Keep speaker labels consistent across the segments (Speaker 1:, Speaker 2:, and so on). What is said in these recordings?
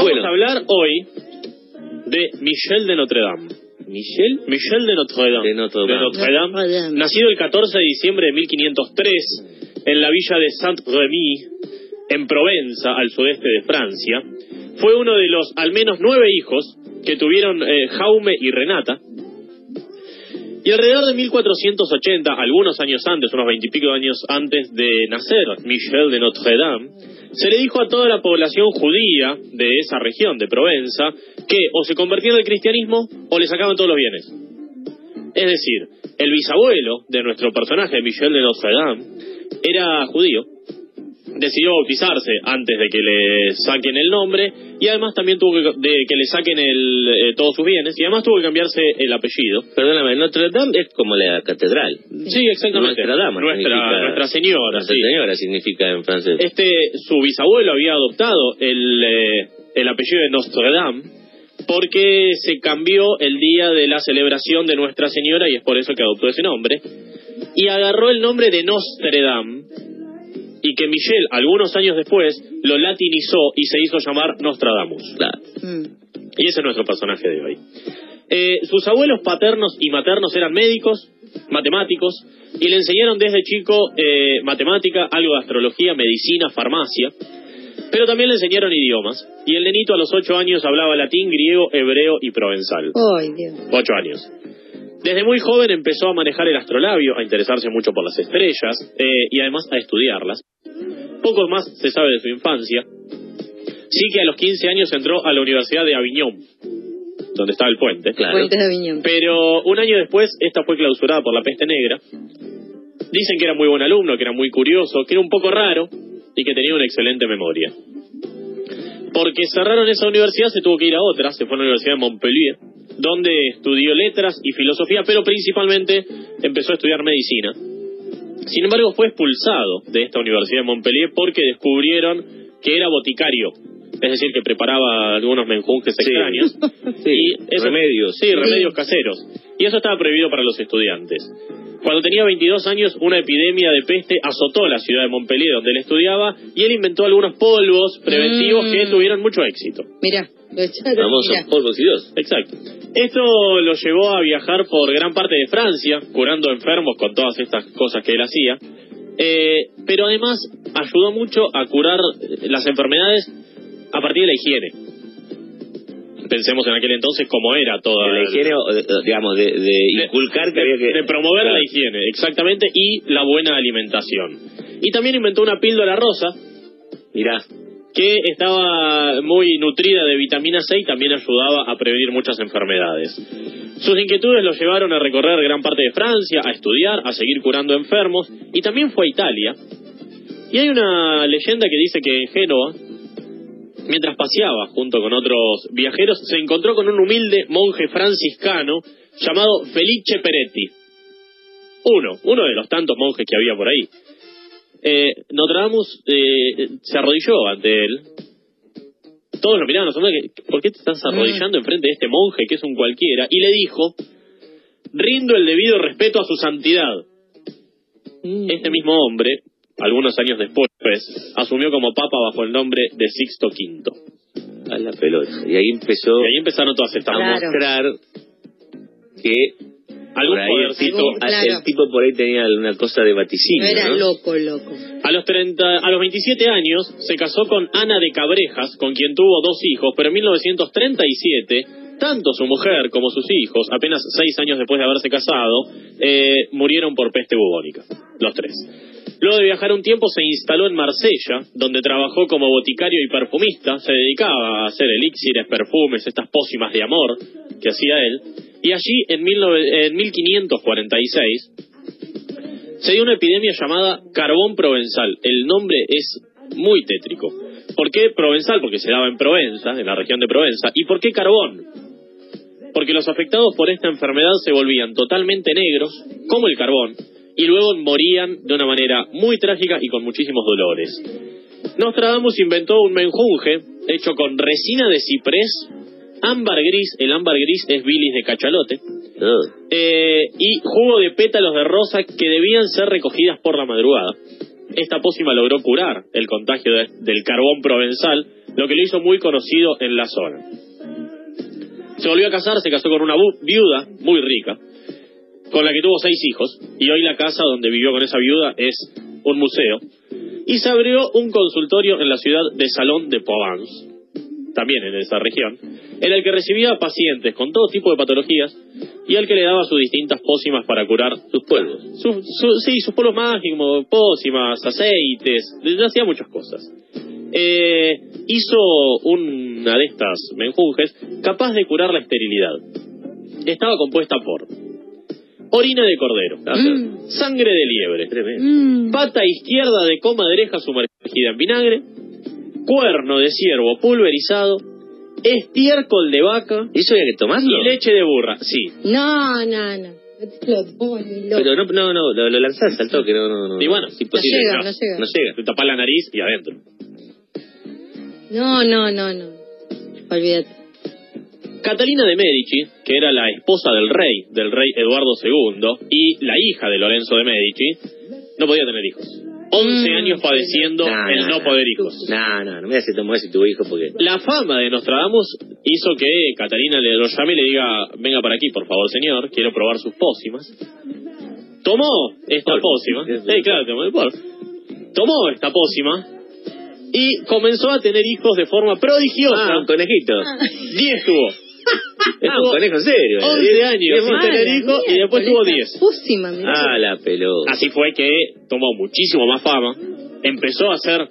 Speaker 1: Vamos
Speaker 2: Bueno.
Speaker 1: a hablar hoy de Michel de Notre Dame.
Speaker 2: ¿Michel?
Speaker 1: Michel de Notre Dame.
Speaker 2: De Notre Dame.
Speaker 1: Notre Dame.
Speaker 3: Notre Dame.
Speaker 1: Nacido el 14 de diciembre de 1503 en la villa de Saint-Rémy, en Provenza, al sudeste de Francia. Fue uno de los al menos nueve hijos que tuvieron eh, Jaume y Renata. Y alrededor de 1480, algunos años antes, unos veintipico de años antes de nacer Michel de Notre Dame, se le dijo a toda la población judía de esa región de Provenza que o se convertían al cristianismo o le sacaban todos los bienes. Es decir, el bisabuelo de nuestro personaje, Michel de Notre Dame, era judío, decidió bautizarse antes de que le saquen el nombre y además también tuvo que, de que le saquen el, eh, todos sus bienes y además tuvo que cambiarse el apellido.
Speaker 2: Perdóname, Notre Dame es como la catedral.
Speaker 1: Sí, exactamente.
Speaker 2: Nuestra dama.
Speaker 1: Nuestra, señora.
Speaker 2: Nuestra
Speaker 1: sí.
Speaker 2: señora significa en francés.
Speaker 1: Este, su bisabuelo había adoptado el, eh, el apellido de Notre Dame porque se cambió el día de la celebración de Nuestra Señora y es por eso que adoptó ese nombre. Y agarró el nombre de Notre Dame y que Michel, algunos años después, lo latinizó y se hizo llamar Nostradamus.
Speaker 2: Claro.
Speaker 3: Mm.
Speaker 1: Y ese es nuestro personaje de hoy. Eh, sus abuelos paternos y maternos eran médicos, matemáticos, y le enseñaron desde chico eh, matemática, algo de astrología, medicina, farmacia, pero también le enseñaron idiomas. Y el nenito a los ocho años hablaba latín, griego, hebreo y provenzal.
Speaker 3: Ay, Dios.
Speaker 1: Ocho años. Desde muy joven empezó a manejar el astrolabio, a interesarse mucho por las estrellas eh, y además a estudiarlas. Poco más se sabe de su infancia. Sí que a los 15 años entró a la Universidad de Aviñón, donde estaba el puente.
Speaker 2: Claro.
Speaker 3: Puentes de Aviñón.
Speaker 1: Pero un año después, esta fue clausurada por la peste negra. Dicen que era muy buen alumno, que era muy curioso, que era un poco raro y que tenía una excelente memoria. Porque cerraron esa universidad, se tuvo que ir a otra, se fue a la Universidad de Montpellier, donde estudió letras y filosofía, pero principalmente empezó a estudiar medicina. Sin embargo, fue expulsado de esta Universidad de Montpellier porque descubrieron que era boticario, es decir, que preparaba algunos menjunjes
Speaker 2: Sí.
Speaker 1: extraños.
Speaker 2: Sí,
Speaker 1: Y eso-
Speaker 2: remedios.
Speaker 1: Sí, remedios caseros. Y eso estaba prohibido para los estudiantes. Cuando tenía 22 años, una epidemia de peste azotó la ciudad de Montpellier, donde él estudiaba, y él inventó algunos polvos preventivos
Speaker 3: Mm.
Speaker 1: que tuvieron mucho éxito.
Speaker 3: Mirá, lo
Speaker 2: polvos y dos.
Speaker 1: Exacto. Esto lo llevó a viajar por gran parte de Francia, curando enfermos con todas estas cosas que él hacía. Eh, pero además ayudó mucho a curar eh, las enfermedades a partir de la higiene. Pensemos en aquel entonces cómo era toda
Speaker 2: la higiene, o de- o, digamos, de, de inculcar que
Speaker 1: de,
Speaker 2: había que...
Speaker 1: de promover
Speaker 2: Claro.
Speaker 1: la higiene, exactamente, y la buena alimentación. Y también inventó una píldora rosa
Speaker 2: Mirá,
Speaker 1: que estaba muy nutrida de vitamina C y también ayudaba a prevenir muchas enfermedades. Sus inquietudes lo llevaron a recorrer gran parte de Francia, a estudiar, a seguir curando enfermos, y también fue a Italia. Y hay una leyenda que dice que en Génova, mientras paseaba junto con otros viajeros, se encontró con un humilde monje franciscano llamado Felice Peretti. Uno, uno de los tantos monjes que había por ahí. Eh, Notre Dame eh, se arrodilló ante él. Todos lo miraban, que, ¿por qué te estás arrodillando enfrente de este monje que es un cualquiera? Y le dijo, rindo el debido respeto a su santidad. Este mismo hombre, algunos años después, asumió como papa bajo el nombre de Sixto V.
Speaker 2: a la pelota. Y ahí empezó
Speaker 1: Y ahí empezaron todas estas
Speaker 2: a mostrar que
Speaker 1: algún
Speaker 2: por ahí el
Speaker 1: podercito.
Speaker 2: tipo,
Speaker 3: Algún- claro.
Speaker 2: el tipo por ahí tenía una cosa de vaticinio,
Speaker 3: era
Speaker 2: ¿no?
Speaker 3: loco, loco.
Speaker 1: A los 30, a los 27 años se casó con Ana de Cabrejas, con quien tuvo dos hijos, pero en 1937 tanto su mujer como sus hijos, apenas seis años después de haberse casado, eh, murieron por peste bubónica, los tres. Luego de viajar un tiempo se instaló en Marsella, donde trabajó como boticario y perfumista, se dedicaba a hacer elixires, perfumes, estas pócimas de amor que hacía él, y allí en, 19 en 1546 se dio una epidemia llamada carbón provenzal. El nombre es muy tétrico. ¿Por qué provenzal? Porque se daba en Provenza, en la región de Provenza. ¿Y por qué carbón? Porque los afectados por esta enfermedad se volvían totalmente negros, como el carbón, y luego morían de una manera muy trágica y con muchísimos dolores. Nostradamus inventó un menjunje hecho con resina de ciprés, ámbar gris, el ámbar gris es bilis de cachalote,
Speaker 2: No.
Speaker 1: eh, y jugo de pétalos de rosa que debían ser recogidas por la madrugada. Esta pócima logró curar el contagio de- del carbón provenzal, lo que lo hizo muy conocido en la zona. Se volvió a casar, se casó con una viuda muy rica, con la que tuvo seis hijos, y hoy la casa donde vivió con esa viuda es un museo. Y se abrió un consultorio en la ciudad de Salón de Provence, también en esa región, en el que recibía pacientes con todo tipo de patologías y al que le daba sus distintas pócimas para curar
Speaker 2: Sus
Speaker 1: su- sí, sus polvos mágicos, pócimas, aceites, hacía muchas cosas. Eh, hizo una de estas menjunjes capaz de curar la esterilidad. Estaba compuesta por orina de cordero,
Speaker 3: Mm.
Speaker 1: sangre de liebre.
Speaker 3: Mm.
Speaker 1: pata izquierda de comadreja sumergida en vinagre, cuerno de ciervo pulverizado, estiércol de vaca
Speaker 2: ¿Y eso había que tomarlo?
Speaker 1: y leche de burra. Sí,
Speaker 3: No, no, no. No te lo pones, loco.
Speaker 2: Pero no, no, no, lo, lo lanzás al toque, no, no, no.
Speaker 1: Y bueno,
Speaker 2: es imposible.
Speaker 3: llega,
Speaker 2: no,
Speaker 3: no llega.
Speaker 2: No llega.
Speaker 1: te tapás la nariz y adentro.
Speaker 3: No, no, no, no. Olvídate.
Speaker 1: Catalina de Medici, que era la esposa del rey, del rey Eduardo II, y la hija de Lorenzo de Medici, no podía tener hijos. 11
Speaker 3: Mm.
Speaker 1: años padeciendo
Speaker 2: No,
Speaker 1: el
Speaker 2: no,
Speaker 1: poder hijos.
Speaker 2: No, no, no me hace tomar ese tu hijo porque...
Speaker 1: La fama de Nostradamus hizo que Catalina le lo llame y le diga, venga para aquí, por favor, señor, quiero probar sus pócimas. Tomó esta
Speaker 2: Polvo.
Speaker 1: pócima, sí, claro, tomó el polvo. Tomó esta pócima y comenzó a tener hijos de forma prodigiosa.
Speaker 2: Ah, un conejito.
Speaker 1: 10 tuvo.
Speaker 2: Ah, un conejo en serio.
Speaker 1: 11 años sin
Speaker 3: Mala
Speaker 1: tener hijos y después tuvo
Speaker 3: esa
Speaker 1: 10.
Speaker 3: Púsima, mirá.
Speaker 2: Ah, la pelota.
Speaker 1: Así fue que tomó muchísimo más fama, empezó a ser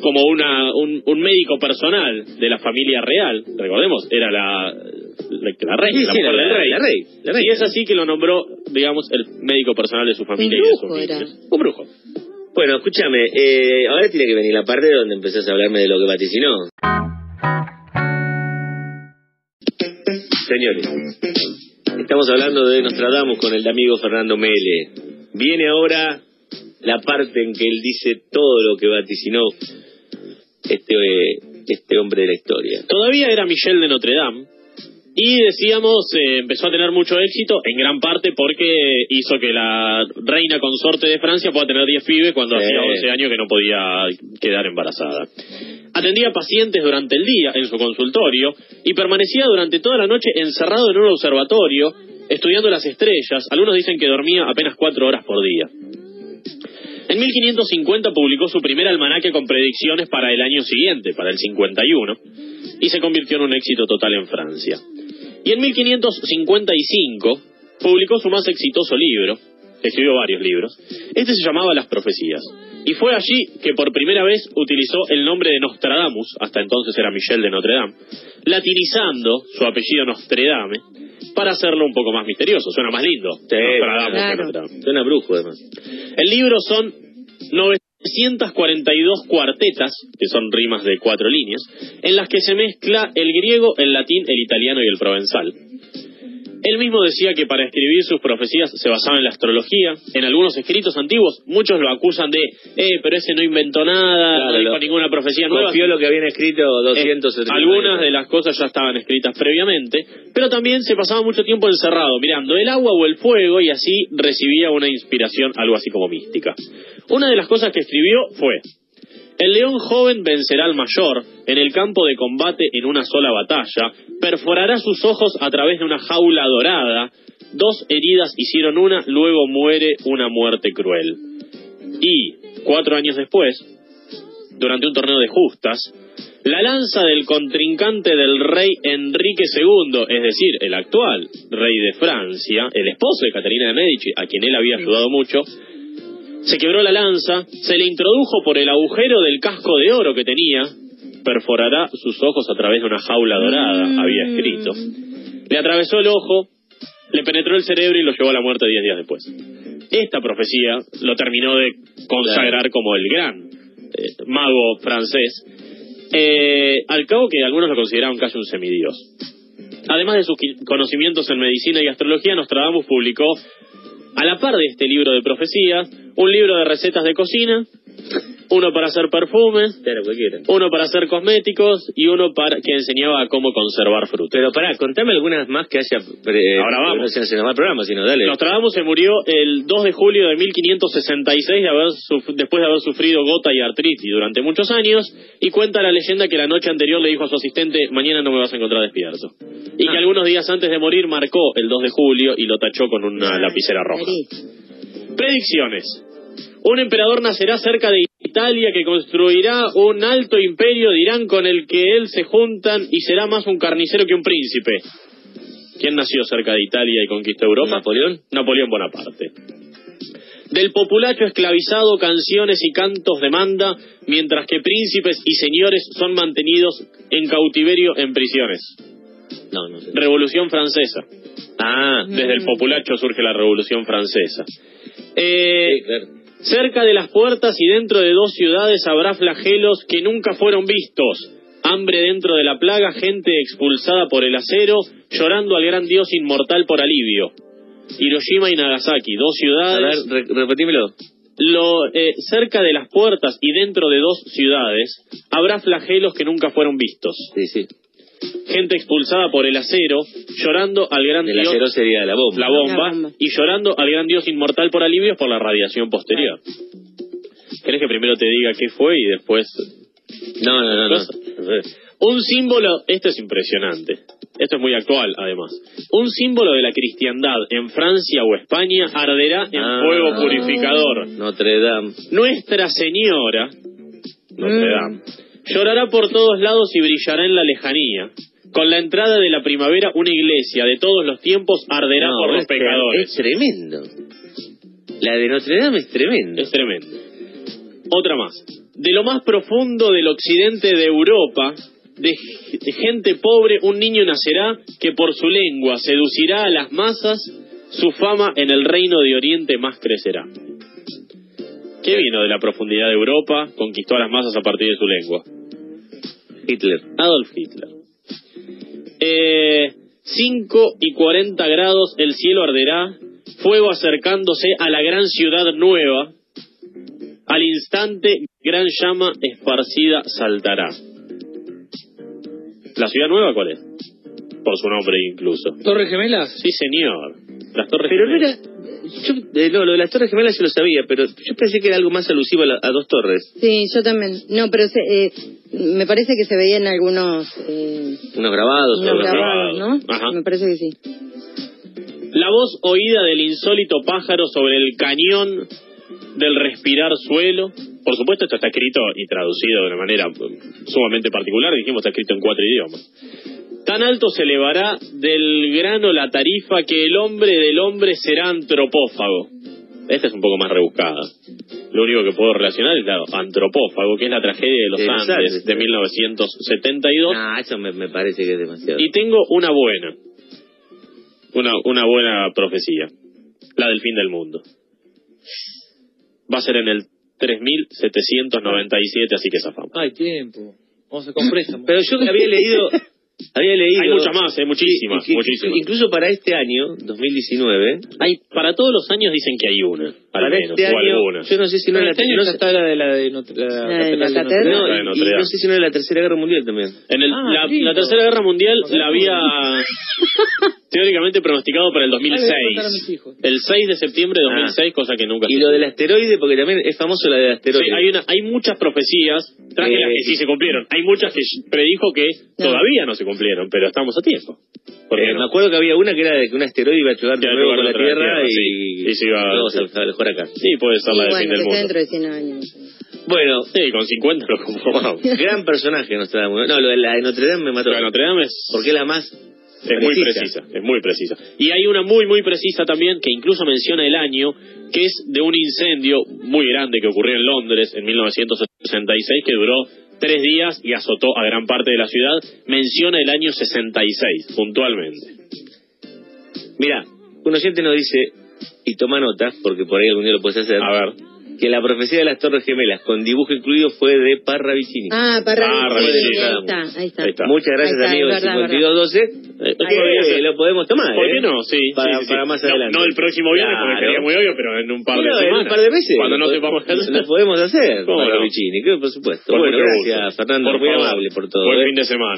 Speaker 1: como una, un, un médico personal de la familia real, recordemos, era la, la, la reina,
Speaker 2: Sí,
Speaker 1: la mujer
Speaker 2: la-
Speaker 1: del rey.
Speaker 2: la rey, la rey.
Speaker 1: Y es así que lo nombró, digamos, el médico personal de su familia y de sus
Speaker 3: brujo era.
Speaker 1: Un brujo.
Speaker 2: Bueno, escúchame, eh, ahora tiene que venir la parte donde empezás a hablarme de lo que vaticinó. Señores, estamos hablando de Nostradamus con el amigo Fernando Mele. Viene ahora la parte en que él dice todo lo que vaticinó este, eh, este hombre de la historia.
Speaker 1: Todavía era Michel de Notre Dame. Y decíamos, eh, empezó a tener mucho éxito, en gran parte porque hizo que la reina consorte de Francia pueda tener 10 pibes cuando
Speaker 2: Sí.
Speaker 1: hacía 11 años que no podía quedar embarazada. Atendía pacientes durante el día en su consultorio y permanecía durante toda la noche encerrado en un observatorio, estudiando las estrellas. Algunos dicen que dormía apenas 4 horas por día. En 1550 publicó su primer almanaque con predicciones para el año siguiente, para el 51, y se convirtió en un éxito total en Francia. Y en 1555 publicó su más exitoso libro, escribió varios libros, este se llamaba Las Profecías. Y fue allí que por primera vez utilizó el nombre de Nostradamus, hasta entonces era Michel de Notre Dame, latinizando su apellido Nostredame, para hacerlo un poco más misterioso, suena más lindo.
Speaker 2: Sí,
Speaker 1: Nostradamus. Notre Dame.
Speaker 2: Suena brujo, además.
Speaker 1: El libro son 942 cuartetas, que son rimas de cuatro líneas, en las que se mezcla el griego, el latín, el italiano y el provenzal. Él mismo decía que para escribir sus profecías se basaba en la astrología. En algunos escritos antiguos, muchos lo acusan de, eh, pero ese no inventó nada,
Speaker 2: Claro,
Speaker 1: no dijo ninguna profecía nueva.
Speaker 2: Confió lo que habían escrito
Speaker 1: Eh,
Speaker 2: 270
Speaker 1: algunas de las cosas ya estaban escritas previamente, pero también se pasaba mucho tiempo encerrado mirando el agua o el fuego y así recibía una inspiración algo así como mística. Una de las cosas que escribió fue, el león joven vencerá al mayor en el campo de combate en una sola batalla, perforará sus ojos a través de una jaula dorada, dos heridas hicieron una, luego muere una muerte cruel. Y, cuatro años después, durante un torneo de justas, la lanza del contrincante del rey Enrique II, es decir, el actual rey de Francia, el esposo de Caterina de Medici, a quien él había ayudado mucho, se quebró la lanza, se le introdujo por el agujero del casco de oro que tenía, perforará sus ojos a través de una jaula dorada, había escrito. Le atravesó el ojo, le penetró el cerebro y lo llevó a la muerte diez días después. Esta profecía lo terminó de consagrar como el gran eh, mago francés, eh, al cabo que algunos lo consideraban casi un semidios. Además de sus conocimientos en medicina y astrología, Nostradamus publicó, a la par de este libro de profecías, un libro de recetas de cocina, uno para hacer perfumes,
Speaker 2: Claro,
Speaker 1: uno para hacer cosméticos y uno para que enseñaba cómo conservar fruta.
Speaker 2: Pero pará, contame algunas más que haya... eh,
Speaker 1: Ahora vamos.
Speaker 2: No se el programa, sino dale.
Speaker 1: Nostradamus se murió el 2 de julio de 1566 de haber suf- después de haber sufrido gota y artritis durante muchos años y cuenta la leyenda que la noche anterior le dijo a su asistente mañana no me vas a encontrar despierto y que
Speaker 2: Ah.
Speaker 1: algunos días antes de morir marcó el 2 de julio y lo tachó con una lapicera roja. Predicciones. Un emperador nacerá cerca de Italia que construirá un alto imperio, dirán, con el que él se juntan y será más un carnicero que un príncipe. ¿Quién nació cerca de Italia y conquistó Europa?
Speaker 2: ¿Napoleón?
Speaker 1: Napoleón Bonaparte. Del populacho esclavizado, canciones y cantos demanda, mientras que príncipes y señores son mantenidos en cautiverio en prisiones.
Speaker 2: No, no sé.
Speaker 1: Revolución Francesa.
Speaker 2: Ah,
Speaker 1: Desde el populacho surge la Revolución Francesa. Eh,
Speaker 2: sí, claro.
Speaker 1: Cerca de las puertas y dentro de dos ciudades habrá flagelos que nunca fueron vistos. Hambre dentro de la plaga, gente expulsada por el acero, llorando al gran dios inmortal por alivio. Hiroshima y Nagasaki, dos
Speaker 2: A
Speaker 1: ciudades.
Speaker 2: ver, re- repetímelo.
Speaker 1: Lo, eh, cerca de las puertas y dentro de dos ciudades habrá flagelos que nunca fueron vistos.
Speaker 2: Sí, sí.
Speaker 1: Gente expulsada por el acero, llorando al gran
Speaker 2: El
Speaker 1: dios
Speaker 2: acero sería la bomba.
Speaker 1: la bomba,
Speaker 3: La bomba.
Speaker 1: y llorando al gran dios inmortal por alivios por la radiación posterior. ¿Querés que primero te diga qué fue y después...
Speaker 2: No, no, no. no.
Speaker 1: Cosa. Un símbolo, esto es impresionante, esto es muy actual además, un símbolo de la cristiandad en Francia o España arderá en
Speaker 2: Ah.
Speaker 1: fuego purificador.
Speaker 2: Notre Dame.
Speaker 1: Nuestra Señora, Notre
Speaker 3: Mm.
Speaker 1: Dame, llorará por todos lados y brillará en la lejanía. Con la entrada de la primavera, una iglesia de todos los tiempos arderá
Speaker 2: No,
Speaker 1: por los pecadores.
Speaker 2: Es tremendo. La de Notre Dame es tremendo.
Speaker 1: Es tremendo. Otra más. De lo más profundo del occidente de Europa, de, de gente pobre, un niño nacerá que por su lengua seducirá a las masas, su fama en el reino de Oriente más crecerá. ¿Qué vino de la profundidad de Europa? Conquistó a las masas a partir de su lengua.
Speaker 2: Hitler.
Speaker 1: Adolf Hitler. Eh, 5 y 40 grados el cielo arderá, fuego acercándose a la gran ciudad nueva. Al instante, gran llama esparcida saltará. ¿La ciudad nueva cuál es? Por su nombre incluso.
Speaker 4: ¿Torres Gemelas?
Speaker 1: Sí, señor. Las torres
Speaker 2: Pero no
Speaker 1: Gemelas.
Speaker 2: era. Yo, eh, no, lo de las Torres Gemelas yo lo sabía, pero yo pensé que era algo más alusivo a, la- a dos torres.
Speaker 3: Sí, yo también. No, pero se, eh, me parece que se veía en algunos, eh,
Speaker 2: Unos grabados.
Speaker 3: unos grabados, ¿no?
Speaker 1: Ajá.
Speaker 3: Me parece que sí.
Speaker 1: La voz oída del insólito pájaro sobre el cañón del respirar suelo. Por supuesto, esto está escrito y traducido de una manera eh, sumamente particular. Dijimos, está escrito en cuatro idiomas. Tan alto se elevará del grano la tarifa que el hombre del hombre será antropófago. Esta es un poco más rebuscada. Lo único que puedo relacionar es, claro, antropófago, que es la tragedia de los
Speaker 2: De los
Speaker 1: Andes de
Speaker 2: sí.
Speaker 1: 1972.
Speaker 2: Ah, eso me, me parece que es demasiado.
Speaker 1: Y tengo una buena. Una, una buena profecía. La del fin del mundo. Va a ser en el 3797, así que zafamos.
Speaker 4: Hay tiempo. Vamos a préstamo.
Speaker 2: Pero yo había leído. Había leído.
Speaker 1: Hay muchas más, eh, muchísimas,
Speaker 2: Sí, y- y-
Speaker 1: muchísimas.
Speaker 2: Incluso para este año, 2019.
Speaker 1: Hay, para todos los años dicen que hay una, al
Speaker 2: para
Speaker 1: menos,
Speaker 2: este
Speaker 1: o
Speaker 2: año.
Speaker 1: alguna.
Speaker 2: Yo no sé si no
Speaker 4: Bueno,
Speaker 2: era
Speaker 4: este año
Speaker 2: no
Speaker 4: está la de la de Notre, la,
Speaker 3: La la.
Speaker 4: Dame.
Speaker 2: no,
Speaker 1: La
Speaker 2: no sé si no era la Tercera Guerra Mundial también.
Speaker 1: En el,
Speaker 4: Ah,
Speaker 1: la, la Tercera Guerra Mundial la había teóricamente pronosticado para el
Speaker 4: Ah, le voy a
Speaker 1: 2006.
Speaker 4: contar a mis hijos.
Speaker 1: El 6 de septiembre de 2006, cosa que nunca
Speaker 2: Y lo del asteroide, porque también es famoso la del asteroide.
Speaker 1: Sí, hay, una, hay muchas profecías, traje
Speaker 2: Eh,
Speaker 1: las que sí se cumplieron. Hay muchas que predijo que
Speaker 3: No.
Speaker 1: todavía no se cumplieron, pero estamos a tiempo. ¿Por qué
Speaker 2: Eh,
Speaker 1: no?
Speaker 2: me acuerdo que había una que era de que un asteroide iba a chocar de nuevo con la
Speaker 1: la
Speaker 2: Tierra,
Speaker 1: Tierra,
Speaker 2: y,
Speaker 1: sí. Y se iba-
Speaker 2: a, mejor acá.
Speaker 1: Sí, puede ser la del fin
Speaker 3: bueno,
Speaker 1: del
Speaker 3: que sea
Speaker 1: mundo.
Speaker 3: dentro de 100 años.
Speaker 2: Bueno,
Speaker 1: Sí, con 50 lo comprobamos.
Speaker 2: gran personaje Nostradamus. No, lo de la de Notre Dame me mató.
Speaker 1: Pero Notre Dame es,
Speaker 2: Porque es la más
Speaker 1: es muy precisa, es muy precisa. Y hay una muy, muy precisa también que incluso menciona el año, que es de un incendio muy grande que ocurrió en Londres en 1966, que duró tres días y azotó a gran parte de la ciudad. Menciona el año 66, puntualmente.
Speaker 2: Mira, un oyente nos dice, y toma nota, porque por ahí algún día lo puedes hacer.
Speaker 1: A ver.
Speaker 2: que la profecía de las Torres Gemelas, con dibujo incluido, fue de Parra Vicini.
Speaker 3: Ah, para
Speaker 1: Ah,
Speaker 3: ahí está, ahí está.
Speaker 1: Ahí está.
Speaker 2: Muchas gracias,
Speaker 3: está,
Speaker 2: amigos
Speaker 3: es
Speaker 2: de
Speaker 3: verdad,
Speaker 2: 5212.
Speaker 1: Eh,
Speaker 2: Eh, lo podemos tomar,
Speaker 1: ¿Por
Speaker 2: ¿eh?
Speaker 1: qué no? Sí,
Speaker 2: Para,
Speaker 1: sí, sí,
Speaker 2: para más
Speaker 1: No,
Speaker 2: adelante.
Speaker 1: No, el próximo viernes, porque
Speaker 2: Claro.
Speaker 1: sería muy obvio, pero en un par de semanas.
Speaker 2: en un par de meses.
Speaker 1: Cuando no sepamos qué hacer.
Speaker 2: Lo podemos hacer,
Speaker 1: ¿Cómo
Speaker 2: Parra
Speaker 1: no?
Speaker 2: Por supuesto.
Speaker 1: Con
Speaker 2: bueno, gracias,
Speaker 1: gusto.
Speaker 2: Fernando,
Speaker 1: Por
Speaker 2: muy
Speaker 1: favor.
Speaker 2: amable por todo.
Speaker 1: Buen
Speaker 2: ¿eh?
Speaker 1: fin de semana.